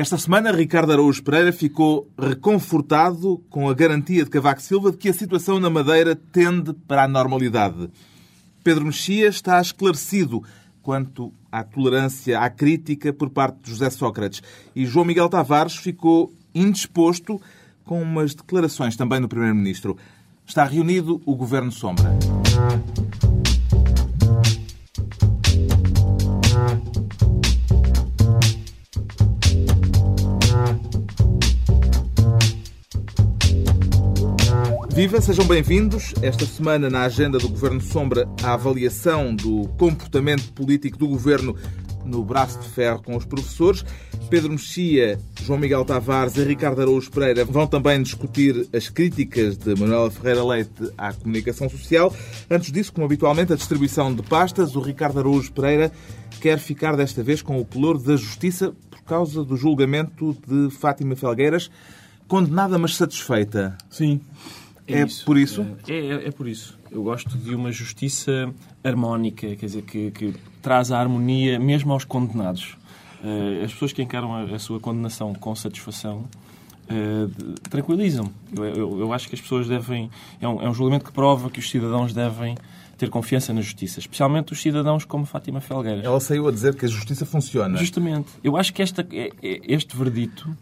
Esta semana, Ricardo Araújo Pereira ficou reconfortado com a garantia de Cavaco Silva de que a situação na Madeira tende para a normalidade. Pedro Mexia está esclarecido quanto à tolerância à crítica por parte de José Sócrates. E João Miguel Tavares ficou indisposto com umas declarações também do Primeiro-Ministro. Está reunido o Governo Sombra. Viva, sejam bem-vindos. Esta semana, na agenda do Governo Sombra, a avaliação do comportamento político do Governo no braço de ferro com os professores. Pedro Mexia, João Miguel Tavares e Ricardo Araújo Pereira vão também discutir as críticas de Manuela Ferreira Leite à comunicação social. Antes disso, como habitualmente, a distribuição de pastas. O Ricardo Araújo Pereira quer ficar desta vez com o pelouro da justiça por causa do julgamento de Fátima Felgueiras, condenada mas satisfeita. Sim. É, é por isso? É, é, é, por isso. Eu gosto de uma justiça harmónica, quer dizer, que, que traz a harmonia mesmo aos condenados. Uh, as pessoas que encaram a, a sua condenação com satisfação uh, tranquilizam. Eu, eu, eu, acho que as pessoas devem. É um, é um julgamento que prova que os cidadãos devem ter confiança na justiça, especialmente os cidadãos como Fátima Felgueiras. Ela saiu a dizer que a justiça funciona. Justamente. Eu acho que esta, é, este verdito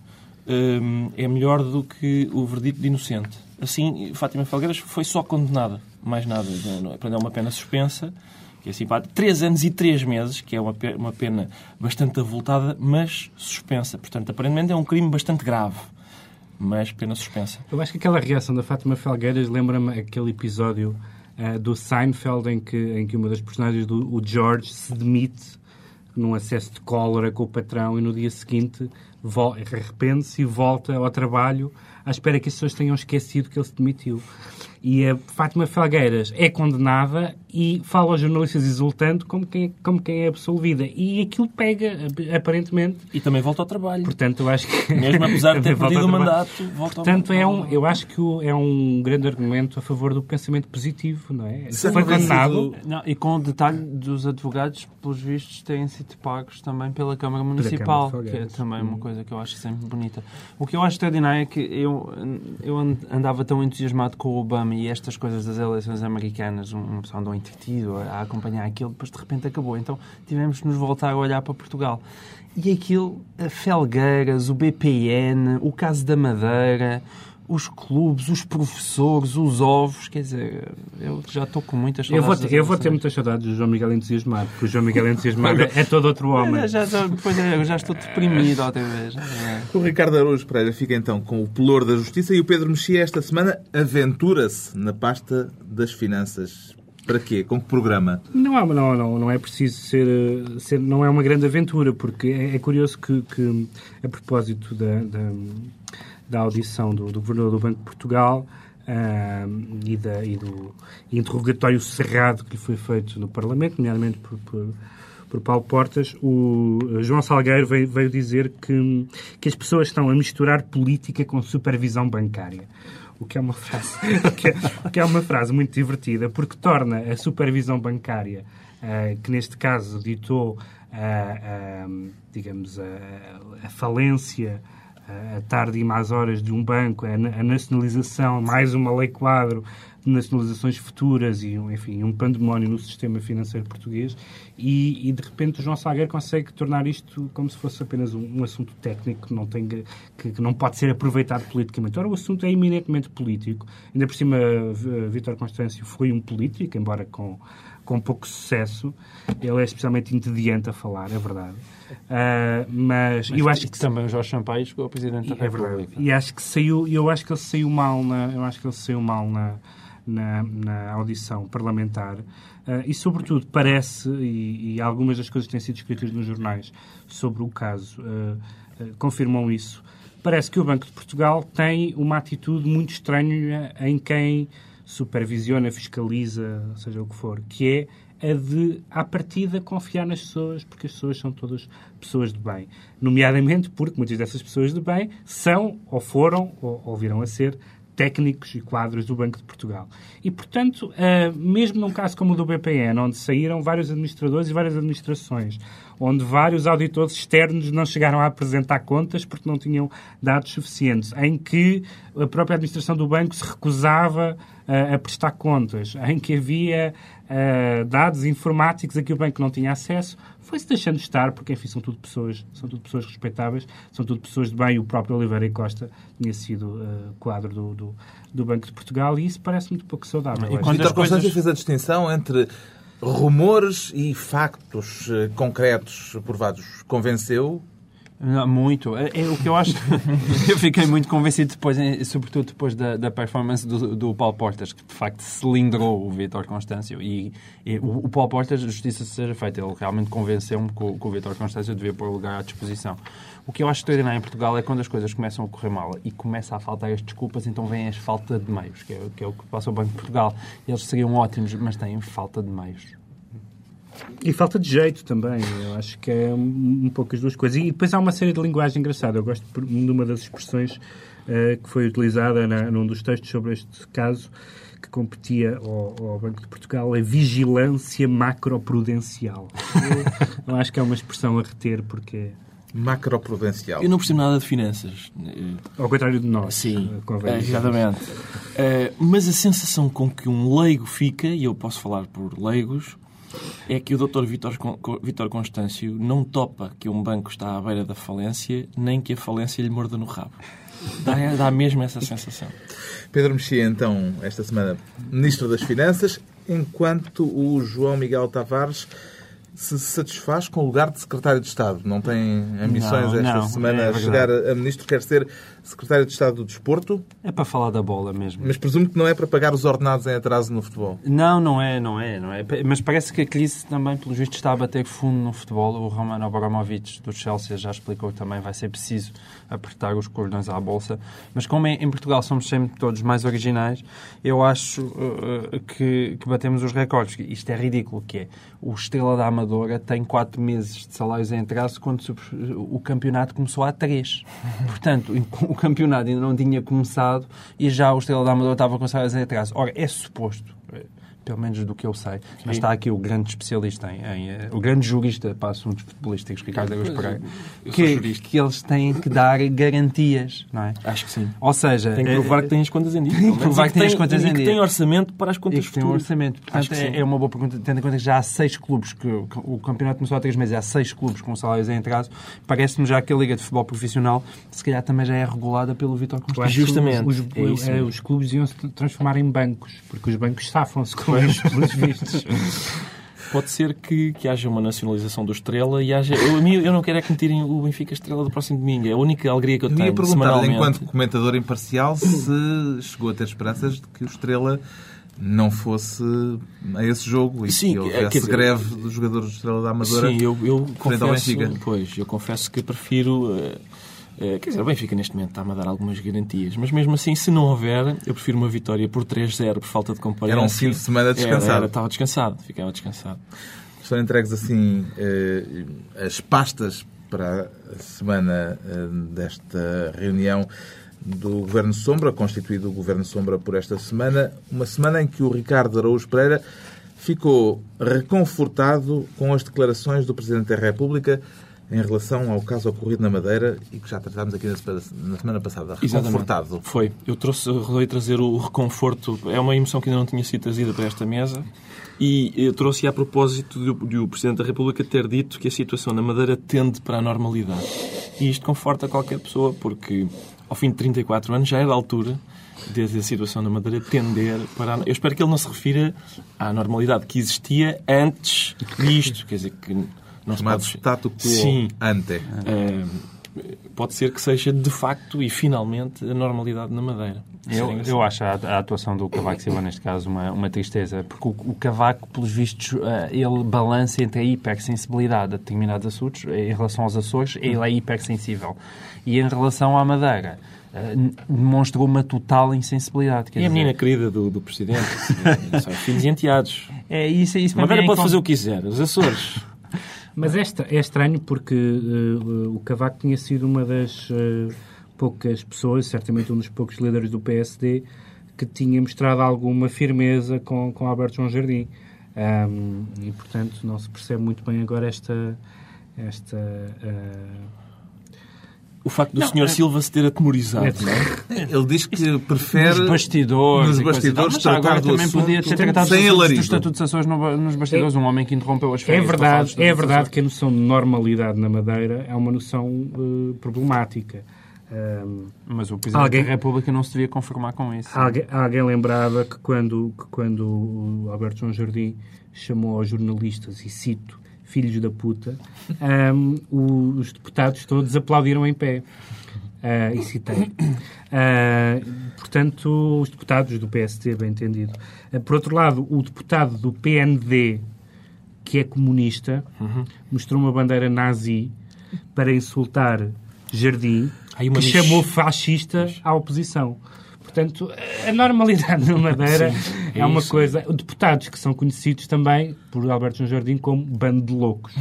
um, é melhor do que o verdito de inocente. Assim, Fátima Felgueiras foi só condenada, mais nada. Aprendeu uma pena suspensa, que é simpática. Três anos e três meses, que é uma pena bastante avultada, mas suspensa. Portanto, aparentemente é um crime bastante grave mas pena suspensa. Eu acho que aquela reação da Fátima Felgueiras lembra-me aquele episódio uh, do Seinfeld em que, em que uma das personagens do George se demite num acesso de cólera com o patrão e no dia seguinte arrepende-se e volta ao trabalho à espera que as pessoas tenham esquecido que ele se demitiu. E a Fátima Felgueiras é condenada e fala aos jornalistas exultante como quem, como quem é absolvida. E aquilo pega, aparentemente. E também volta ao trabalho. Portanto, eu acho que. Mesmo apesar de ter perdido o mandato, volta Portanto, ao... é um, eu acho que é um grande argumento a favor do pensamento positivo, não é? Se foi condenado. Não, e com o detalhe dos advogados, pelos vistos, têm sido pagos também pela Câmara Municipal, Câmara que é também uma coisa que eu acho sempre bonita. O que eu acho extraordinário é que eu, eu andava tão entusiasmado com o Obama e estas coisas das eleições americanas, uma pessoa andou entretido a acompanhar aquilo, depois de repente acabou. Então tivemos que nos voltar a olhar para Portugal. E aquilo, a Felgueiras, o BPN, o caso da Madeira, os clubes, os professores, os ovos, quer dizer, eu já estou com muitas saudades. Eu vou ter, eu vou ter muitas saudades do João Miguel entusiasmado, porque o João Miguel entusiasmado é todo outro homem. Já, já, pois é, eu já estou deprimido outra vez. É. O Ricardo Araújo Pereira fica então com o pelour da justiça e o Pedro Mexia esta semana aventura-se na pasta das finanças. Para quê? Com que programa? Não, não, não, não é preciso ser, ser. Não é uma grande aventura, porque é, é curioso que, que, a propósito da, da da audição do, do Governador do Banco de Portugal e, da, e, do interrogatório cerrado que lhe foi feito no Parlamento, nomeadamente por, por, por Paulo Portas, o João Salgueiro veio, veio dizer que, que as pessoas estão a misturar política com supervisão bancária. O que é uma frase, o que é, o que é uma frase muito divertida, porque torna a supervisão bancária, uh, que neste caso ditou, uh, uh, digamos, a falência a tarde e mais horas de um banco, a nacionalização, mais uma lei quadro de nacionalizações futuras e, enfim, um pandemónio no sistema financeiro português e, e de repente o João Salgueiro consegue tornar isto como se fosse apenas um, um assunto técnico que não, tem, que, que, não pode ser aproveitado politicamente. Ora, o assunto é eminentemente político. Ainda por cima, Vítor Constâncio foi um político, embora com, com pouco sucesso. Ele é especialmente entediante a falar, é verdade. Uh, mas, mas, eu acho que também o Jorge Sampaio chegou a presidente da é República. Verdade. E acho que saiu, eu acho que ele saiu mal na, eu acho que ele saiu mal na, na, na audição parlamentar. Uh, e, sobretudo, parece, e, e, algumas das coisas que têm sido escritas nos jornais sobre o caso uh, confirmam isso, parece que o Banco de Portugal tem uma atitude muito estranha em quem supervisiona, fiscaliza, seja o que for, que é a de, à partida, confiar nas pessoas, porque as pessoas são todas pessoas de bem. Nomeadamente porque muitas dessas pessoas de bem são, ou foram, ou, ou virão a ser, técnicos e quadros do Banco de Portugal. E, portanto, uh, mesmo num caso como o do BPN, onde saíram vários administradores e várias administrações, onde vários auditores externos não chegaram a apresentar contas porque não tinham dados suficientes, em que a própria administração do banco se recusava uh, a prestar contas, em que havia uh, dados informáticos a que o banco não tinha acesso, foi-se deixando estar, porque enfim, são tudo pessoas, são tudo pessoas respeitáveis, são tudo pessoas de bem. O próprio Oliveira e Costa tinha sido uh, quadro do, do, do, Banco de Portugal e isso parece muito pouco saudável. E quando Vitor coisas... Constância fez a distinção entre rumores e factos uh, concretos provados. Convenceu muito. É, é, o que eu acho. eu fiquei muito convencido depois, sobretudo depois da, da performance do, do Paulo Portas, que de facto cilindrou o Vitor Constâncio. E, e o, o, Paulo Portas, justiça seja feita, ele realmente convenceu-me que, que, o Vitor Constâncio devia pôr o lugar à disposição. O que eu acho extraordinário em Portugal é quando as coisas começam a correr mal e começa a faltar as desculpas, então vem as falta de meios, que é, que é o que passa o Banco de Portugal. Eles seriam ótimos, mas têm falta de meios. E falta de jeito também, eu acho que é um, um pouco as duas coisas. E depois há uma série de linguagem engraçada. Eu gosto de uma das expressões uh, que foi utilizada na, num dos textos sobre este caso, que competia ao, ao Banco de Portugal, a vigilância macroprudencial. eu, eu acho que é uma expressão a reter, porque macroprudencial. Eu não percebo nada de finanças. Ao contrário de nós. Sim, é, exatamente. Uh, mas a sensação com que um leigo fica, e eu posso falar por leigos, é que o Dr. Vítor Constâncio não topa que um banco está à beira da falência, nem que a falência lhe morda no rabo. Dá, dá mesmo essa sensação. Pedro Mexia, então, esta semana, Ministro das Finanças, enquanto o João Miguel Tavares se satisfaz com o lugar de secretário de Estado. Não tem ambições não, esta não, semana é a chegar a ministro, quer ser secretário de Estado do Desporto? É para falar da bola mesmo. Mas presumo que não é para pagar os ordenados em atraso no futebol. Não, não é, não é, não é. Mas parece que a crise também, pelo visto, está a bater fundo no futebol. O Roman Abramovich do Chelsea já explicou que também vai ser preciso apertar os cordões à bolsa. Mas como em Portugal somos sempre todos mais originais, eu acho uh, que, que batemos os recordes. Isto é ridículo, que é o Estrela da Amadora tem quatro meses de salários em atraso quando o campeonato começou há três. Portanto, o campeonato ainda não tinha começado e já o Estrela da Amadora estava com salários em atraso. Ora, é suposto pelo menos do que eu sei. Sim. Mas está aqui o grande especialista em, em uh, o grande jurista para assuntos futebolísticos, Ricardo Agus Pereira, que, que eles têm que dar garantias, não é? Acho que sim. Ou seja, tem que provar uh, que têm as contas em dia. Tem que provar que têm as contas em dia. que tem orçamento para as contas e que tem um orçamento. Portanto, é, é, uma boa pergunta, tendo em conta que já há seis clubes, que o campeonato começou há três meses, há seis clubes com salários em atraso, parece-me já que a Liga de Futebol Profissional, se calhar também já é regulada pelo Vitor Constantino. Justamente. Os, os, é os, clubes iam se transformar em bancos, porque os bancos safam-se com os, os Pode ser que, que haja uma nacionalização do Estrela e haja. Eu, eu não quero é que me tirem o Benfica Estrela do próximo domingo. É a única alegria que eu, eu tenho. Eu ia perguntar enquanto comentador imparcial, se chegou a ter esperanças de que o Estrela não fosse a esse jogo e Sim, que houvesse dizer, greve dos jogadores do Estrela da Amadora Sim, eu, eu confesso, pois, eu confesso que prefiro eh, quer dizer, o Benfica neste momento está-me a dar algumas garantias, mas mesmo assim, se não houver, eu prefiro uma vitória por 3-0 por falta de companhia. Era um fim de semana descansado. Era, era, estava descansado, ficava descansado. Estão entregues assim eh, as pastas para a semana eh, desta reunião do Governo Sombra, constituído o Governo Sombra por esta semana, uma semana em que o Ricardo Araújo Pereira ficou reconfortado com as declarações do Presidente da República em relação ao caso ocorrido na Madeira e que já tratámos aqui na semana passada. Reconfortado. Exatamente. Foi. Eu trouxe, rodei trazer o reconforto. É uma emoção que ainda não tinha sido trazida para esta mesa. E eu trouxe a propósito de, de o Presidente da República ter dito que a situação na Madeira tende para a normalidade. E isto conforta qualquer pessoa, porque ao fim de 34 anos já é da altura desde a situação na Madeira tender para. A... Eu espero que ele não se refira à normalidade que existia antes disto. Quer dizer, que não Chamado se pode... status quo Sim. ante. É, pode ser que seja de facto e finalmente a normalidade na Madeira. Eu, assim. eu acho a, a, atuação do Cavaco Silva neste caso uma, uma tristeza, porque o, o Cavaco, pelos vistos, uh, ele balança entre a hipersensibilidade a determinados assuntos. Em relação aos Açores, ele é hipersensível. E em relação à Madeira, demonstrou uma total insensibilidade. e dizer... a menina querida do, do Presidente, são filhos e enteados. É isso, é isso. Madeira pode fazer o que quiser, os Açores. Mas esta é estranho porque uh, o Cavaco tinha sido uma das uh, poucas pessoas, certamente um dos poucos líderes do PSD, que tinha mostrado alguma firmeza com, com Alberto João Jardim. Um, e, portanto, não se percebe muito bem agora esta, esta uh, o facto do Sr. É... Silva se ter atemorizado, é... não é? Ele diz que prefere... Nos bastidores. Nos bastidores tratar do também podia ter tratado sem do Estatuto de Açores nos bastidores. É... Um homem que interrompeu as férias. É verdade, é verdade que a noção de normalidade na Madeira é uma noção uh, problemática. Um, Mas o Presidente alguém, da República não se devia conformar com isso. Alguém, alguém lembrava que quando, que quando o Alberto João Jardim chamou aos jornalistas, e cito, filhos da puta, um, os deputados todos aplaudiram em pé. Uh, e citei. Uh, portanto, os deputados do PST, bem entendido. Uh, por outro lado, o deputado do PND, que é comunista, uhum. mostrou uma bandeira nazi para insultar Jardim, que chamou fascista à oposição. Portanto, a normalidade na Madeira Sim, é, é, uma coisa. Deputados que são conhecidos também por Alberto João Jardim como bando de loucos.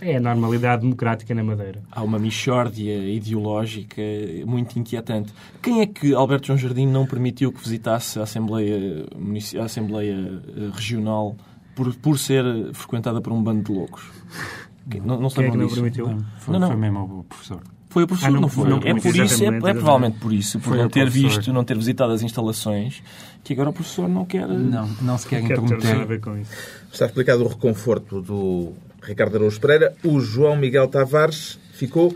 É a normalidade democrática na Madeira. Há uma mixórdia ideológica muito inquietante. Quem é que Alberto João Jardim não permitiu que visitasse a Assembleia, a Assembleia eh, Regional por, por ser frequentada por um bando de loucos? Não, não se Quem é que não permitiu? Foi, não, não. foi mesmo o professor. Foi o professor, ah, não, não, foi? Não, é por isso, é, é, provavelmente por isso, por não ter visto, não ter visitado as instalações, que agora o professor não quer... Não, não se quer intrometer. Está explicado o reconforto do Ricardo Araújo Pereira. O João Miguel Tavares ficou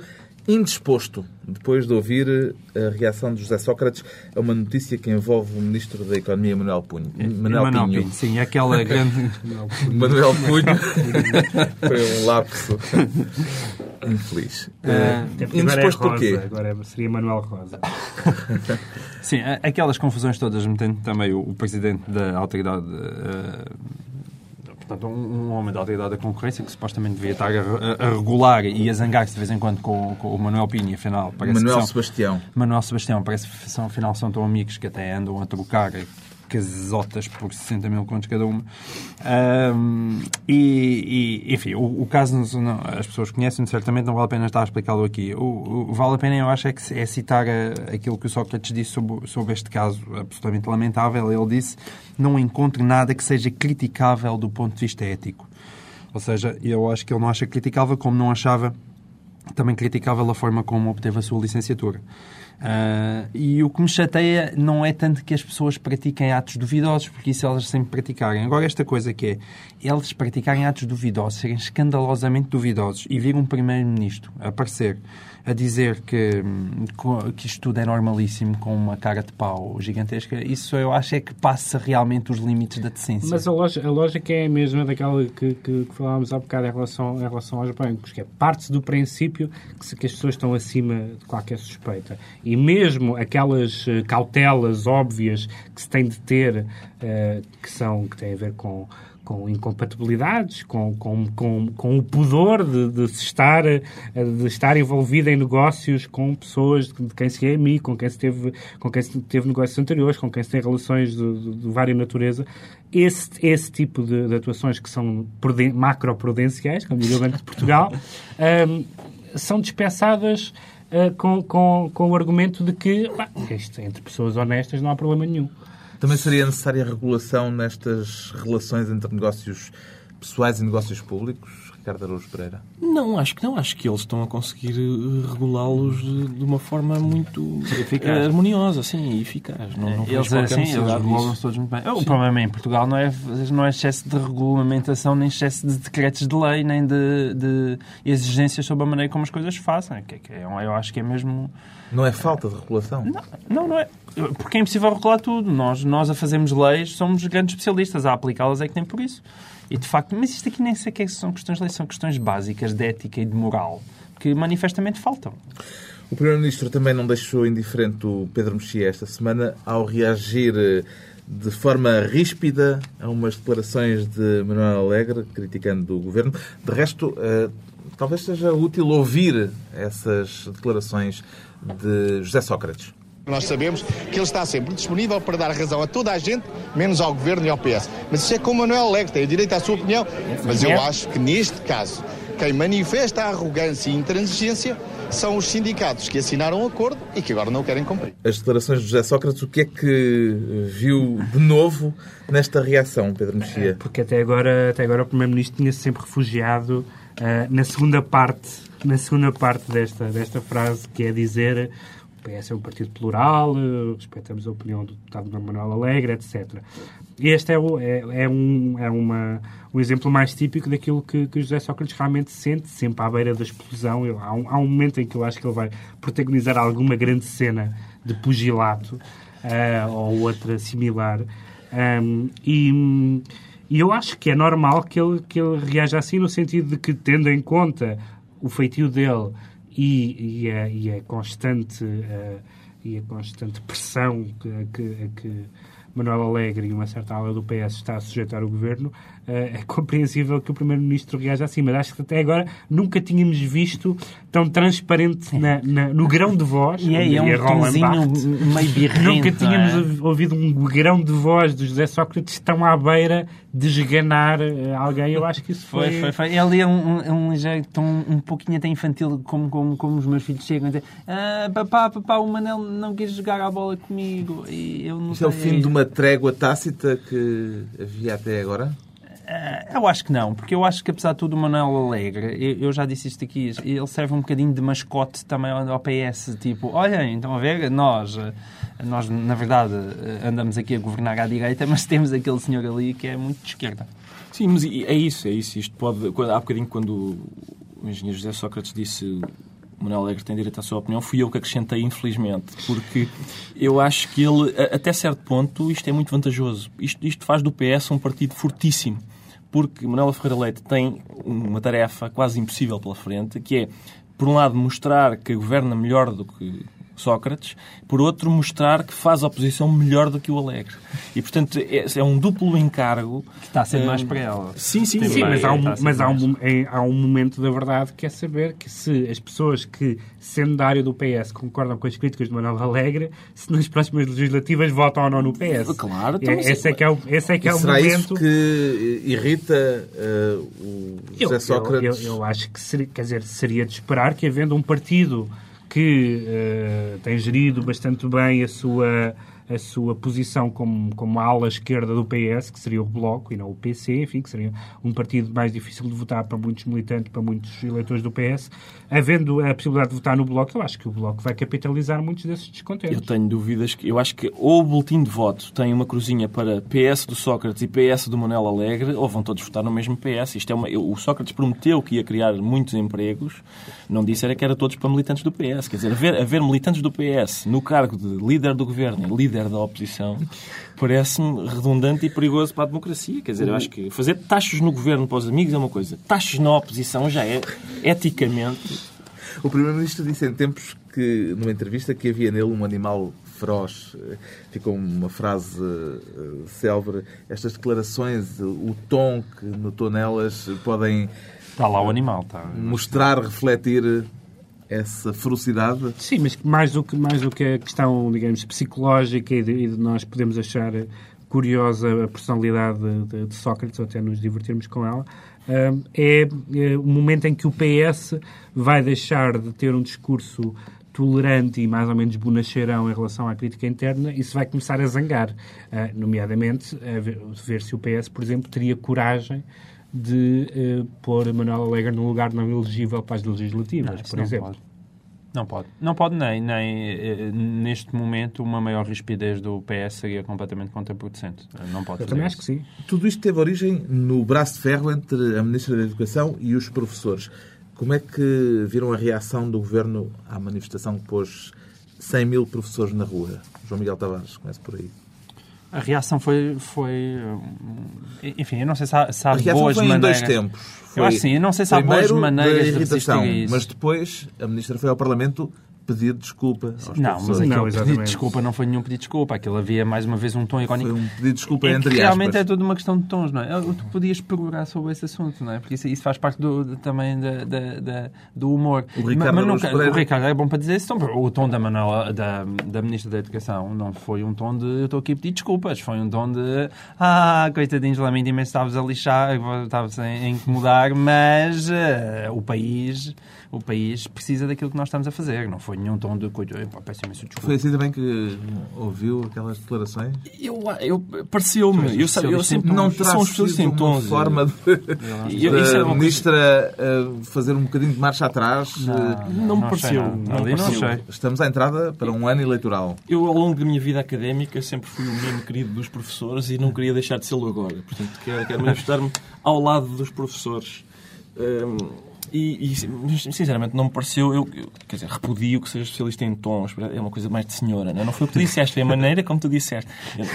indisposto depois de ouvir a reação de José Sócrates a uma notícia que envolve o Ministro da Economia, Manuel Punho. É, Manuel, Manuel Pinho. Pinho. Sim, aquela grande... Manuel Punho. Foi um lapso infeliz. Uh, indisposto é porquê? Agora seria Manuel Rosa. Sim, aquelas confusões todas, metendo também o, o Presidente da Autoridade... Uh, portanto, um, um, homem da autoridade da concorrência que supostamente devia estar a, a regular e a zangar-se de vez em quando com, com, o Manuel Pinho, afinal... Parece Manuel são, Sebastião. Manuel Sebastião, parece que são, afinal são tão amigos que até andam a trocar casotas por 60 mil contos cada uma. Um, e, e, enfim, o, o caso não, as pessoas conhecem certamente, não vale a pena estar a explicá-lo aqui. O, o, vale a pena, eu acho, é, que, é citar a, aquilo que o Sócrates disse sobre, sobre este caso absolutamente lamentável. Ele disse: não encontro nada que seja criticável do ponto de vista ético. Ou seja, eu acho que ele não acha criticável, como não achava também criticável a forma como obteve a sua licenciatura. Uh, e o que me chateia não é tanto que as pessoas pratiquem atos duvidosos, porque isso elas sempre praticarem. Agora, esta coisa que é eles praticarem atos duvidosos, serem escandalosamente duvidosos e vir um primeiro-ministro aparecer a dizer que, que isto tudo é normalíssimo com uma cara de pau gigantesca, isso eu acho é que passa realmente os limites da decência. Mas a lógica, a lógica é a mesma daquela que, que, que falámos há bocado em relação, em relação aos bancos, que é parte do princípio que, se, que as pessoas estão acima de qualquer suspeita. E mesmo aquelas eh, cautelas óbvias que se tem de ter, uh, que, são, que têm a ver com com incompatibilidades, com, com, com, com o pudor de, de, estar, de estar envolvido em negócios com pessoas de quem se é amigo, com quem se teve, com quem se teve negócios anteriores, com quem se tem relações de, de, de várias natureza. Esse, esse tipo de, de atuações que são macroprudenciais, como diria o Banco de Portugal, um, são dispensadas uh, com, com, com o argumento de que bah, isto, entre pessoas honestas não há problema nenhum. Também seria necessária regulação nestas relações entre negócios pessoais e negócios públicos? Ricardo Araújo Pereira? Não, acho que não. Acho que eles estão a conseguir eh, regulá-los de uma forma muito eficaz. harmoniosa, sim, e eficaz. Não, não eles, assim, eles regulam-se todos muito bem. Sim. O problema em Portugal não é, não é excesso de regulamentação, nem excesso de decretos de lei, nem de, de exigências sobre a maneira como as coisas fazem. Que, que é, eu acho que é mesmo... Não é falta de regulação? Não, não, não é. Porque é impossível regular tudo. Nós, nós a fazermos leis somos grandes especialistas. A aplicá-las é que tem por isso. E de facto, mas isto aqui nem sei que são questões de lei, são questões básicas de ética e de moral que manifestamente faltam. O Primeiro-Ministro também não deixou indiferente o Pedro Mexia esta semana ao reagir eh, de forma ríspida a umas declarações de Manuel Alegre, criticando o governo. De resto, eh, talvez seja útil ouvir essas declarações de José Sócrates. Nós sabemos que ele está sempre disponível para dar razão a toda a gente, menos ao governo e ao PS. Mas isso é como Manuel Alegre, tem direito à sua opinião. Mas eu acho que neste caso, quem manifesta a arrogância e intransigência são os sindicatos que assinaram o acordo e que agora não o querem cumprir. As declarações de José Sócrates, o que é que viu de novo nesta reação, Pedro Mexia? Porque até agora, até agora o Primeiro-Ministro tinha -se sempre refugiado uh, na segunda parte, na segunda parte desta, desta frase, que é dizer o PS é um partido plural, respeitamos a opinião do deputado Manuel Alegre, etc. Este é, o, é, é, um, é uma, um exemplo mais típico daquilo que, que José Sócrates realmente sente, sempre à beira da explosão. Eu, há, um, há um momento em que eu acho que ele vai protagonizar alguma grande cena de pugilato uh, ou outra similar. Um, e, e, eu acho que é normal que ele, que ele reaja assim, no sentido de que, tendo em conta o feitio dele e, e, a, e a, constante, uh, e a constante pressão que, que, que Manuel Alegre e uma certa ala do PS está a sujeitar o governo, eh, é compreensível que o Primeiro-Ministro reaja assim, mas acho que até agora nunca tínhamos visto tão transparente na, na, no grão de voz. E é, é um tonzinho meio birrento. Nunca tínhamos é? ouvido um grão de voz do José Sócrates tão à beira de esganar eh, alguém. Eu acho que isso foi... Foi, foi, foi. Ele é um, um, um jeito um, um pouquinho até infantil, como, como, como os meus filhos chegam a dizer ah, papá, papá, o Manel não quis jogar a bola comigo. E eu não Isso é o fim de uma trégua tácita que havia até agora? Eh, eu acho que não, porque eu acho que apesar de tudo o Manuel Alegre, eu já disse isto aqui, ele serve um bocadinho de mascote também ao PS, tipo, olha, então a ver, nós, eh, nós na verdade eh, andamos aqui a governar à direita, mas temos aquele senhor ali que é muito de esquerda. Sim, mas é isso, é isso. Isto pode, há bocadinho quando o engenheiro José Sócrates disse Manuel Alegre tem direito à sua opinião, fui eu que acrescentei, infelizmente, porque eu acho que ele, até certo ponto, isto é muito vantajoso. Isto, isto faz do PS um partido fortíssimo porque Manuela Ferreira Leite tem uma tarefa quase impossível pela frente, que é, por um lado, mostrar que governa melhor do que Sócrates, por outro, mostrar que faz oposição melhor do que o Alegre. E, portanto, é, é um duplo encargo. Que está a ser mais para ela. Sim, sim, sim. mas, há um, mas há, um, é, há um momento da verdade que é saber que se as pessoas que, sendo da área do PS, concordam com as críticas de Manuel Alegre, se nas próximas legislativas votam ou não no PS. Claro. Então, é, esse é que é o, esse é que é o será momento... isso que irrita uh, o José eu, Sócrates? Eu, eu, eu acho que, seria, quer dizer, seria de esperar que, havendo um partido que uh, tem gerido bastante bem a sua a sua posição como, como ala esquerda do PS, que seria o Bloco e não o PC, enfim, que seria um partido mais difícil de votar para muitos militantes, para muitos eleitores do PS, havendo a possibilidade de votar no Bloco, eu acho que o Bloco vai capitalizar muitos desses descontentes. Eu tenho dúvidas que. Eu acho que ou o boletim de voto tem uma cruzinha para PS do Sócrates e PS do Manuel Alegre, ou vão todos votar no mesmo PS. Isto é uma, o Sócrates prometeu que ia criar muitos empregos, não disse era que era todos para militantes do PS. Quer dizer, haver, haver militantes do PS no cargo de líder do governo, líder líder da oposição, parece-me redundante e perigoso para a democracia. Quer dizer, eu acho que fazer taxas no governo para os amigos é uma coisa, taxas na oposição já é eticamente. O Primeiro-Ministro disse em tempos que, numa entrevista, que havia nele um animal feroz. Ficou uma frase uh, célebre. Estas declarações, o tom que notou nelas, podem. Está lá o animal, está. Mostrar, refletir essa ferocidade? Sim, mas mais do que, mais do que a questão, digamos, psicológica e de, e de nós podemos achar curiosa a personalidade de, de, Sócrates, ou até nos divertirmos com ela, é, é o momento em que o PS vai deixar de ter um discurso tolerante e mais ou menos bonacheirão em relação à crítica interna e se vai começar a zangar, uh, nomeadamente a ver, se o PS, por exemplo, teria coragem de uh, pôr Manuel Alegre num lugar não elegível para as legislativas, não, por exemplo. Pode. Não pode. Não pode nem, nem eh, neste momento uma maior rispidez do PS seria completamente contraproducente. Não pode Eu também isso. acho que sim. Tudo isto teve origem no braço de ferro entre a Ministra da Educação e os professores. Como é que viram a reação do Governo à manifestação que pôs 100 mil professores na rua? João Miguel Tavares, começa por aí. A reação foi, foi. Enfim, eu não sei se há, se há a reação boas foi maneiras. em dois tempos. Foi eu acho sim, eu não sei se há boas maneiras de, irritação, de Mas depois a Ministra foi ao Parlamento pedir desculpa aos Não, mas aquele não, pedido de desculpa não foi nenhum pedido de desculpa. Aquilo havia, mais uma vez, um tom irónico. Foi um pedido de desculpa é entre Realmente aspas. é tudo uma questão de tons, não é? Tu podias procurar sobre esse assunto, não é? Porque isso, isso faz parte do, também da, da, da, do humor. O Ricardo, mas, nunca, o Ricardo é bom para dizer isso. Então, o tom da, Manuela, da, da Ministra da Educação não foi um tom de eu estou aqui a pedir desculpas. Foi um tom de ah, coitadinhos, lamento imenso, estavas a lixar, estavas a incomodar, mas uh, o país o país precisa daquilo que nós estamos a fazer. Não foi ponho um tom de coisa. Peço imenso desculpa. Foi assim também que ouviu aquelas declarações? Eu, eu pareceu-me. Eu, sabe, eu sempre não são especialistas em tons. Uma forma de, eu, de, a ministra uh, fazer um bocadinho de marcha atrás. Não, não, não me pareceu. Não, pareceu. Estamos à entrada para um ano eleitoral. Eu, ao longo da minha vida académica, sempre fui o menino querido dos professores e não queria deixar de sê-lo agora. Portanto, quero, quero manifestar-me ao lado dos professores. Um, e, e, sinceramente não me pareceu, eu, eu, quer dizer, repudio que seja especialista em tons, é uma coisa mais de senhora, não, é? não foi o que tu disseste, é a maneira como tu disseste.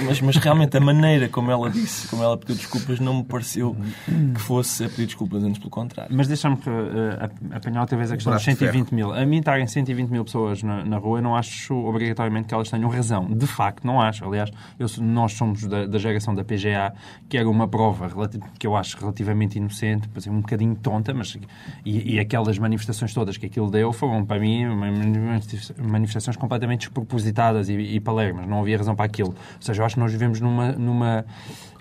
Mas, mas realmente a maneira como ela disse, como ela pediu desculpas, não me pareceu que fosse a pedir desculpas, antes pelo contrário. Mas deixa-me uh, apanhar outra vez a questão dos 120 mil. A mim estarem 120 mil pessoas na, na, rua, eu não acho obrigatoriamente que elas tenham razão. De facto, não acho. Aliás, eu, nós somos da, da geração da PGA, que era uma prova que eu acho relativamente inocente, um bocadinho tonta, mas e, e, aquelas manifestações todas que aquilo deu foram, para mim, manifestações completamente despropositadas e, e palermas. Não havia razão para aquilo. Ou seja, eu acho que nós vivemos numa, numa,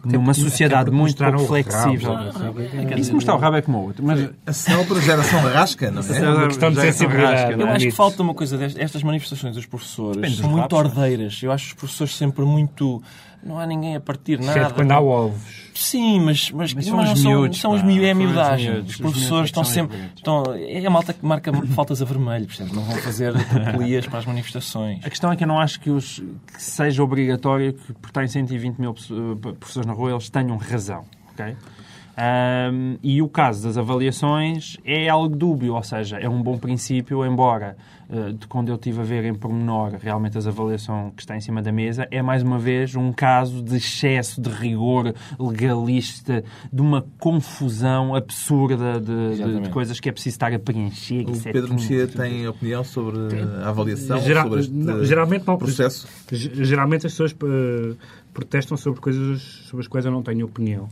numa sociedade muito pouco flexível. Ah, Isso mostrar o rabo é como outro. Mas... A célebra geração rasca, não é? É uma questão de sensibilidade. Eu acho que falta uma coisa destas. Estas manifestações dos professores são muito ordeiras. Eu acho os professores sempre muito não há ninguém a partir nada. Certo, quando há ovos. Sim, mas, mas, mas são, não, os miúdos, são, os miúdos, é a miudagem. Os, os professores estão sempre. Estão, é a malta que marca faltas a vermelho, portanto, não vão fazer tropelias para as manifestações. A questão é que eu não acho que, os, que seja obrigatório que, por estarem 120 mil professores na rua, eles tenham razão. ok? Um, e o caso das avaliações é algo dúbio, ou seja, é um bom princípio, embora uh, de quando eu estive a ver em pormenor realmente as avaliações que está em cima da mesa, é mais uma vez um caso de excesso de rigor legalista, de uma confusão absurda de, de, de coisas que é preciso estar a preencher. O Pedro Mexia tem opinião sobre a avaliação, Geral, sobre este não, geralmente, não, processo? Geralmente as pessoas uh, protestam sobre coisas sobre as quais eu não tenho opinião.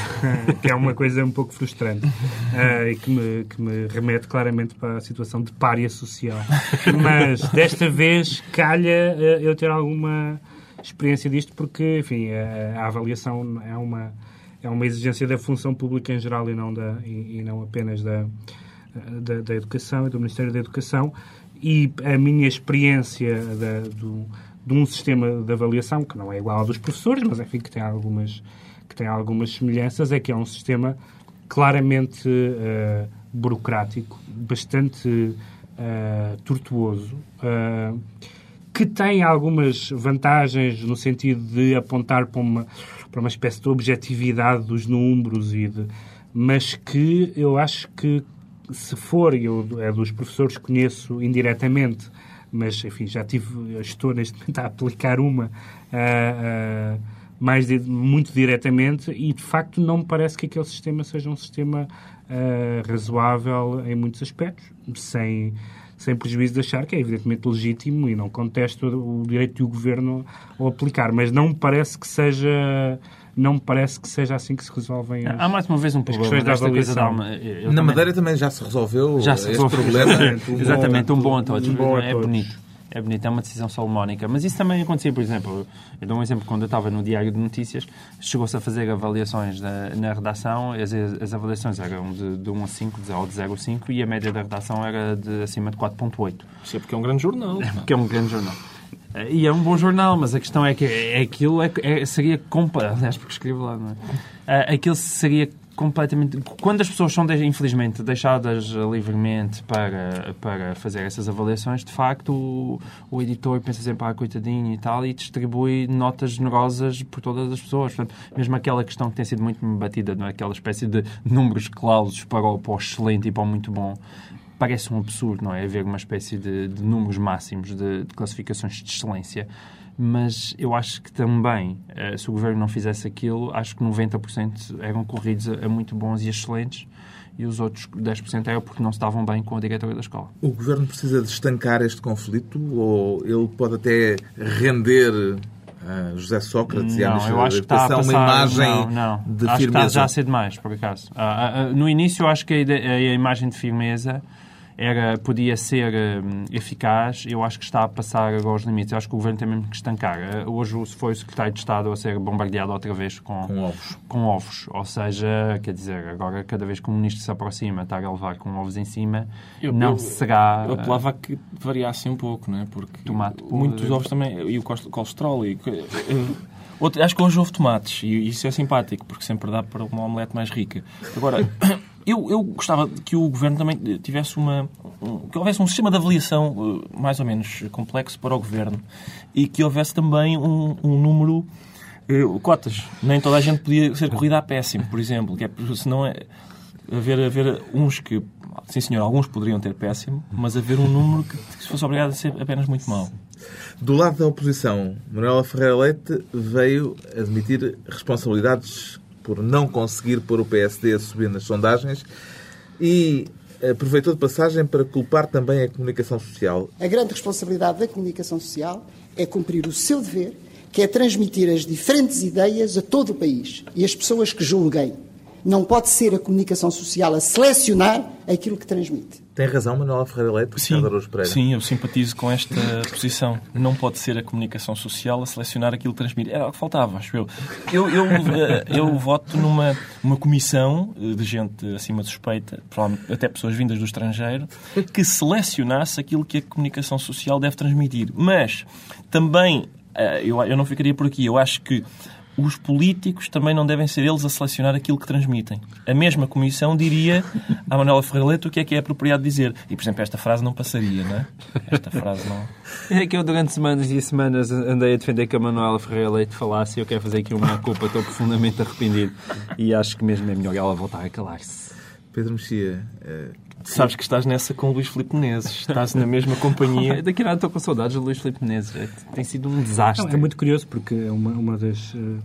que é uma coisa um pouco frustrante uh, e que me, que me remete claramente para a situação de párea social. Mas desta vez calha uh, eu ter alguma experiência disto porque, enfim, a, a, avaliação é uma, é uma exigência da função pública em geral e não, da, e, e não apenas da, da, da, Educação e do Ministério da Educação e a minha experiência da, do, de um sistema de avaliação que não é igual ao dos professores, mas enfim, que tem algumas que tem algumas semelhanças, é que é um sistema claramente uh, burocrático, bastante uh, tortuoso, uh, que tem algumas vantagens no sentido de apontar para uma, para uma espécie de objetividade dos números, e de, mas que eu acho que se for, eu é dos professores que conheço indiretamente, mas enfim, já tive, estou neste momento a aplicar uma. Uh, mais muito diretamente e, de facto, não me parece que aquele sistema seja um sistema uh, razoável em muitos aspectos, sem, sem prejuízo de achar que é evidentemente legítimo e não contesto o direito do governo ao aplicar, mas não me parece que seja não me parece que seja assim que se resolvem as, Há mais uma vez um problema desta coisa da alma. Na também... Madeira também já se resolveu já se resolveu. este problema. Exatamente, um bom a todos. Um bom a é bonito é bonito, é uma decisão salomónica. Mas isso também acontecia, por exemplo, eu dou um exemplo, quando eu estava no Diário de Notícias, chegou-se a fazer avaliações na, na redação, as, as avaliações eram de, de 1 a 5, ou de 0 a 5, e a média da redação era de acima de 4.8. Isso é porque é um grande jornal. É porque é um grande jornal. E é um bom jornal, mas a questão é que é, aquilo é, é, seria... Aliás, porque escrevo lá, não é? Aquilo seria completamente. Quando as pessoas são, infelizmente, deixadas livremente para, para fazer essas avaliações, de facto, o, o editor pensa sempre, ah, coitadinho e tal, e distribui notas generosas por todas as pessoas. Portanto, mesmo aquela questão que tem sido muito batida, não é? aquela espécie de números clausos para o, para o excelente e para o muito bom, parece um absurdo, não é? Haver uma espécie de, de números máximos de, de classificações de excelência mas eu acho que também, eh, se o governo não fizesse aquilo, acho que 90% eram corridos a, muito bons e excelentes e os outros 10% era porque não se davam bem com a diretora da escola. O governo precisa de estancar este conflito ou ele pode até render a José Sócrates não, e a eu acho que está a passar, uma imagem não, não. de acho firmeza? Que está já a ser demais, por acaso. Ah, ah, ah, no início, eu acho que a, a imagem de firmeza era, podia ser um, eficaz, eu acho que está a passar agora os limites. Eu acho que o governo tem mesmo que estancar. Uh, hoje foi o secretário de Estado a ser bombardeado outra vez com, com ovos. Com ovos. Ou seja, quer dizer, agora cada vez que o ministro se aproxima, está a levar com ovos em cima, eu, não eu, será. Eu apelava a que variasse um pouco, não é? Porque tomate muitos ovos também, e o colesterol. E, outro, acho que hoje houve tomates, e isso é simpático, porque sempre dá para uma omelete mais rica. Agora. Eu, eu gostava que o Governo também tivesse uma... Um, que houvesse um sistema de avaliação uh, mais ou menos complexo para o Governo e que houvesse também um, um número... Uh, cotas. Nem toda a gente podia ser corrida a péssimo, por exemplo. Que é, senão é haver, haver uns que... Sim, senhor, alguns poderiam ter péssimo, mas haver um número que, que fosse obrigado a ser apenas muito mau. Do lado da oposição, Manuela Ferreira Leite veio admitir responsabilidades por não conseguir pôr o PSD a subir nas sondagens e aproveitou de passagem para culpar também a comunicação social. A grande responsabilidade da comunicação social é cumprir o seu dever, que é transmitir as diferentes ideias a todo o país e as pessoas que julguem. Não pode ser a comunicação social a selecionar aquilo que transmite. Tem razão Manuel Ferreira Leite, sim, sim, eu simpatizo com esta posição. Não pode ser a comunicação social a selecionar aquilo que transmite. Era o que faltava, acho eu. Eu, eu, eh, eu voto numa uma comissão de gente acima de suspeita, até pessoas vindas do estrangeiro, que selecionasse aquilo que a comunicação social deve transmitir. Mas também, eh, eu, eu não ficaria por aqui. Eu acho que os políticos também não devem ser eles a selecionar aquilo que transmitem. A mesma comissão diria à Manuela Ferreira o que é que é apropriado dizer. E, por exemplo, esta frase não passaria, não é? Esta frase não... É que eu durante semanas e semanas andei a defender que a Manuela Ferreira Leite falasse e eu quero fazer aqui uma culpa. Estou profundamente arrependido. E acho que mesmo é melhor ela voltar a calar-se. Pedro Mexia, eh, Sabes que estás nessa com o Luís Filipe Menezes. Estás na mesma companhia. Daqui a nada estou com saudades do Luís Filipe Menezes. É, tem sido um desastre. Não, é muito curioso porque é uma, uma das... Eh,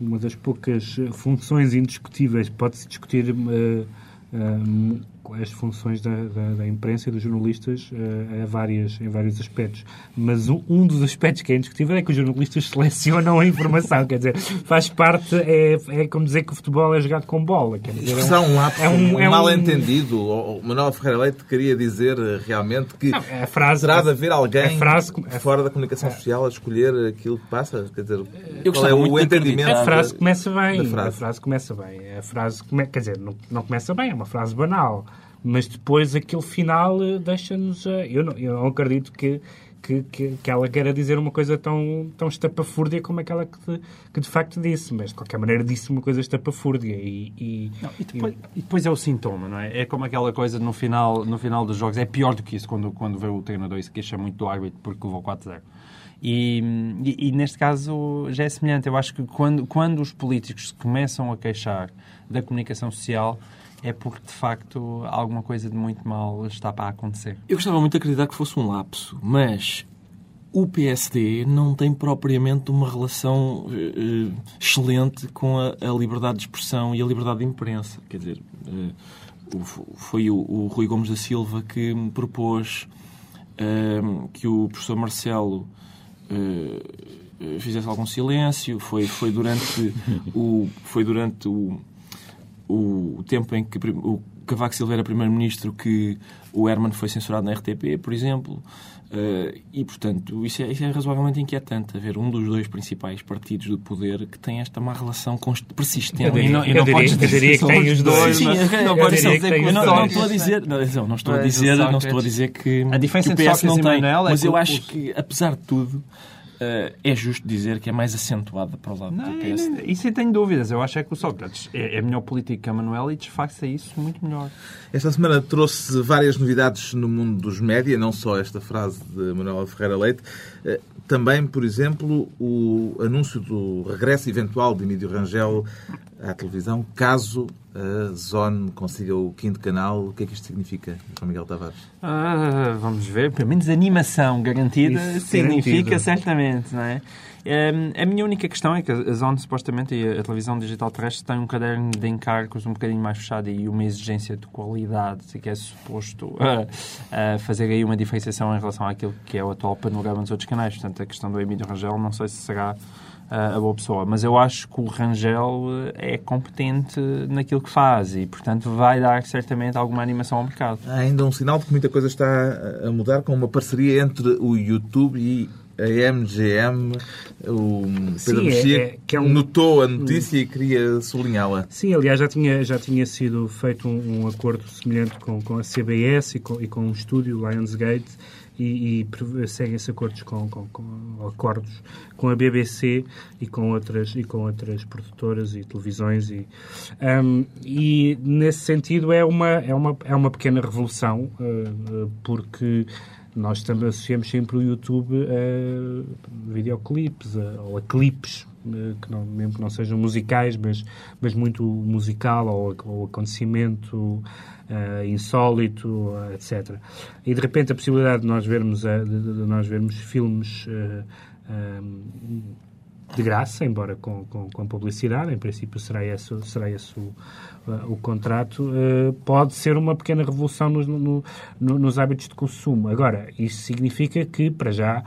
uma das poucas funções indiscutíveis. Pode-se discutir uh, uh, as funções da, da, da, imprensa e dos jornalistas uh, a várias, em vários aspectos. Mas um, um, dos aspectos que é indiscutível é que os jornalistas selecionam a informação. quer dizer, faz parte, é, é como dizer que o futebol é jogado com bola. Quer dizer, é um, é um, um, é um mal-entendido. O Manuel Ferreira Leite queria dizer eh, realmente que não, a frase, terá de haver alguém frase, fora da comunicação social a escolher aquilo que passa. Quer dizer, Eu qual é o entendimento? A frase começa bem. Frase. A frase começa bem. A frase, come, quer dizer, não, não começa bem, é uma frase banal mas depois aquele final eh, deixa-nos. Eu não, eu não acredito que, que, que, que, ela queira dizer uma coisa tão, tão estapafúrdia como aquela que de, que de facto disse, mas de qualquer maneira disse uma coisa estapafúrdia. E, e, não, e, depois, e, depois, é o sintoma, não é? É como aquela coisa no final, no final dos jogos, é pior do que isso quando, quando vê o treinador e se queixa muito do árbitro porque levou 4-0. E, e, e, neste caso já é semelhante. Eu acho que quando, quando os políticos começam a queixar da comunicação social, é porque de facto alguma coisa de muito mal está para acontecer. Eu gostava muito de acreditar que fosse um lapso, mas o PSD não tem propriamente uma relação uh, excelente com a, a, liberdade de expressão e a liberdade de imprensa. Quer dizer, uh, foi o, o, Rui Gomes da Silva que me propôs uh, que o professor Marcelo fizesse algum silêncio. Foi, foi durante o foi durante o o tempo em que o Cavaco Silva era primeiro-ministro que o Herman foi censurado na RTP, por exemplo. Uh, e, portanto, isso é, isso é, razoavelmente inquietante, haver um dos dois principais partidos do poder que tem esta má relação persistente. Eu diria, não, eu, diria, eu diria que tem os dois. Sim, não, não, não estou a dizer, não, não estou a dizer, não estou a dizer que, a diferença que o PS não tem, mas eu acho que, apesar de tudo, é justo dizer que é mais acentuada para o lado não, do PSD. Isso eu tenho dúvidas. Eu acho é que o Sócrates é, é melhor político que a Manuel e desfaça isso muito melhor. Esta semana trouxe várias novidades no mundo dos média, não só esta frase de Manuel Ferreira Leite, uh, também, por exemplo, o anúncio do regresso eventual de Emílio Rangel à televisão, caso a Zone consiga o quinto canal. O que é que isto significa, João Miguel Tavares? Ah, vamos ver. Pelo menos animação garantida Isso, significa garantido. certamente, não é? Um, a minha única questão é que a Zone, supostamente, e a televisão digital terrestre tem um caderno de encargos um bocadinho mais fechado e uma exigência de qualidade que é suposto uh, uh, fazer aí uma diferenciação em relação àquilo que é o atual panorama dos outros canais. Portanto, a questão do Emílio Rangel não sei se será uh, a boa pessoa. Mas eu acho que o Rangel é competente naquilo que faz e, portanto, vai dar certamente alguma animação ao mercado. Há ainda um sinal de que muita coisa está a mudar com uma parceria entre o YouTube e a MGM, o Pedro Sim, Mexia, é, é, é um... notou a notícia e queria sublinhá-la. Sim, aliás, já tinha, já tinha sido feito um, um acordo semelhante com, com a CBS e com, e com um estúdio, Lionsgate, e, e seguem-se acordos com, com, com, acordos com a BBC e com outras e com outras produtoras e televisões e, um, e nesse sentido é uma é uma é uma pequena revolução uh, porque nós também associamos sempre o YouTube a videoclipes a, ou a clipes eh, que não, mesmo que não sejam musicais, mas, mas muito musical ou, ou acontecimento uh, insólito, etc. E de repente a possibilidade de nós vermos, uh, de, de, nós vermos filmes de graça, embora com, com, com, publicidade, em princípio será esse, será esse o, o contrato, pode ser uma pequena revolução nos, no, no, nos hábitos de consumo. Agora, isso significa que, para já,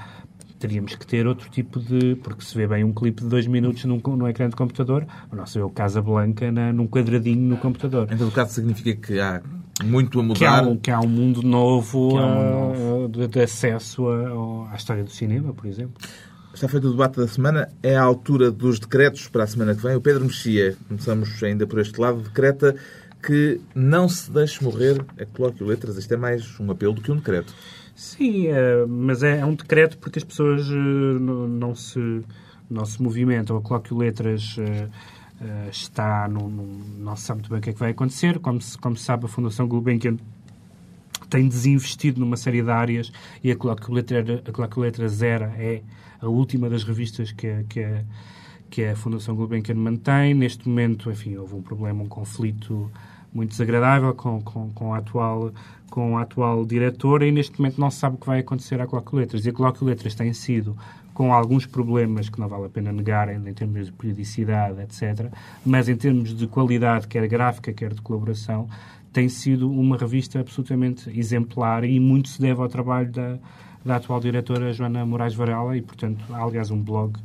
teríamos que ter outro tipo de. Porque se vê bem um clipe de dois minutos num, num ecrã de computador, ou não se vê o Casa Blanca na, num quadradinho no computador. Em todo caso, significa que há muito a mudar. Que há um, que há um mundo novo, um mundo novo. De, de, acesso a, à história do cinema, por exemplo. Está feito o debate da semana. É a altura dos decretos para a semana que vem. O Pedro Mexia, começamos ainda por este lado, decreta que não se deixe morrer a colóquio letras. Isto é mais um apelo do que um decreto. Sim, é, mas é, é, um decreto porque as pessoas uh, não, se, não se movimentam. A Colóquio Letras uh, uh, está. No, não se sabe muito bem o que é que vai acontecer. Como se, como se sabe, a Fundação Gulbenkian tem desinvestido numa série de áreas e a Colóquio, Letra, a Colóquio Letras era, é a última das revistas que, a, que, a, que a Fundação Gulbenkian mantém. Neste momento, enfim, houve um problema, um conflito muito desagradável com, com, com, a atual, com a atual diretora e neste momento não se sabe o que vai acontecer à Colóquio Letras. E a Colóquio Letras tem sido com alguns problemas que não vale a pena negar em termos de periodicidade, etc. Mas em termos de qualidade, quer gráfica, quer de colaboração, tem sido uma revista absolutamente exemplar e muito se deve ao trabalho da, da atual diretora Joana Moraes Varela e, portanto, há aliás um blog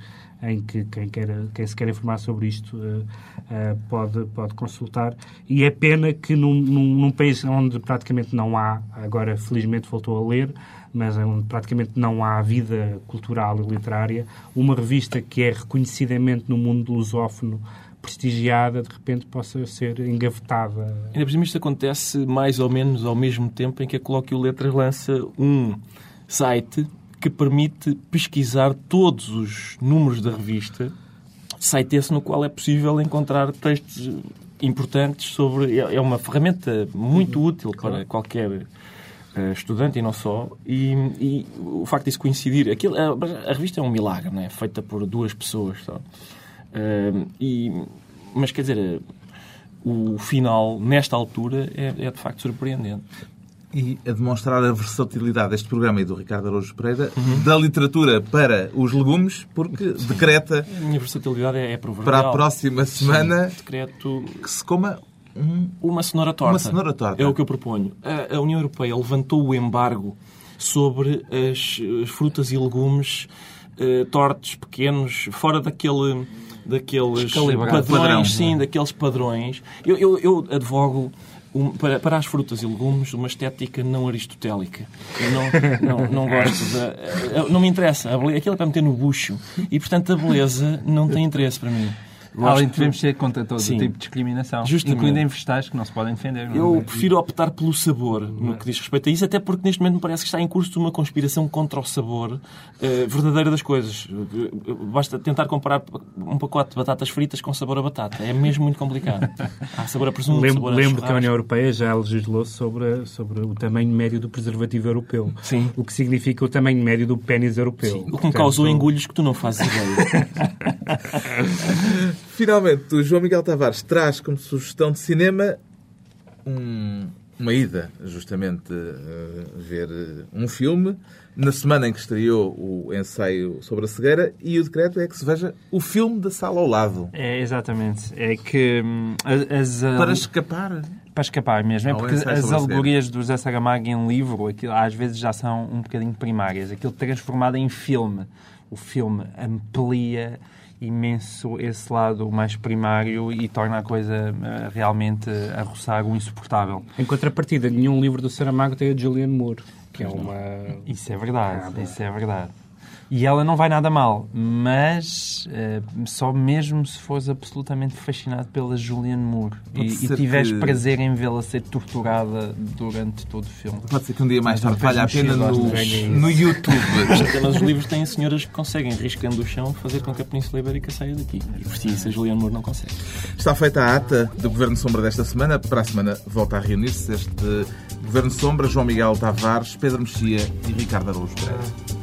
em que quem, quer, quem se quer informar sobre isto uh, uh, pode, pode consultar. E é pena que num, num, num, país onde praticamente não há, agora felizmente voltou a ler, mas onde praticamente não há vida cultural e literária, uma revista que é reconhecidamente no mundo lusófono prestigiada, de repente possa ser engavetada. Ainda por cima isto acontece mais ou menos ao mesmo tempo em que a Colóquio Letras lança um site que permite pesquisar todos os números da revista, site esse no qual é possível encontrar textos importantes sobre. É, é uma ferramenta muito útil para qualquer eh, estudante e não só. E, e, o facto de isso coincidir. Aquilo, a, a, revista é um milagre, não é? Feita por duas pessoas só. Uh, e, mas quer dizer, o final, nesta altura, é, é de facto surpreendente e a demonstrar a versatilidade deste programa e do Ricardo Araújo Pereira uhum. da literatura para os legumes, porque decreta a minha versatilidade é, é para a próxima semana Sim, decreto que se coma um, uma cenoura torta. Uma cenoura torta. É o que eu proponho. A, a União Europeia levantou o embargo sobre as, as frutas e legumes uh, tortos, pequenos, fora daquele daqueles padrões, padrão, sim, é? daqueles padrões. Eu, eu, eu advogo um, para, para as frutas e legumes, uma estética não aristotélica. Eu não, não, não gosto da. Não me interessa. Aquilo é para meter no bucho. E, portanto, a beleza não tem interesse para mim. Além de devemos ser contra todo Sim. tipo de discriminação, Justamente. incluindo em vegetais que não se podem defender. Eu é? prefiro optar pelo sabor no que diz respeito a isso, até porque neste momento me parece que está em curso uma conspiração contra o sabor uh, verdadeiro das coisas. Basta tentar comparar um pacote de batatas fritas com sabor a batata. É mesmo muito complicado. Há sabor a presunto, lembro, sabor a Lembro que a União Europeia já legislou sobre, sobre o tamanho médio do preservativo europeu. Sim. O que significa o tamanho médio do pênis europeu. Sim. O que me causou engulhos que tu não fazes ideia. Finalmente, o João Miguel Tavares traz como sugestão de cinema um uma ida, justamente, uh, ver um filme. Na semana em que estreou o ensaio sobre a cegueira, e o decreto é que se veja o filme da sala ao lado. É, exatamente. É que hum, as, as, Para escapar para escapar mesmo. É porque as alegorias do José Saramago em livro, aquilo, às vezes já são um bocadinho primárias. Aquilo transformado em filme. O filme amplia imenso esse lado mais primário e torna a coisa uh, realmente a roçar o insuportável. Em contrapartida, nenhum livro do Saramago tem a Julianne Moore, que é uma... Isso é verdade, ah, isso é verdade. E ela não vai nada mal, mas uh, só mesmo se fores absolutamente fascinado pela Julianne Moore e, e tiveres que... prazer em vê-la ser torturada durante todo o filme. Pode ser que um dia mais tarde valha a pena no, no YouTube. Mas os livros têm senhoras que conseguem, riscando o chão, fazer com que a Península Ibérica saia daqui. E por si isso a Julianne Moore não consegue. Está feita a ata do Governo Sombra desta semana. Para a semana volta a reunir-se este Governo Sombra, João Miguel Tavares, Pedro Mexia e Ricardo Araújo Pereira.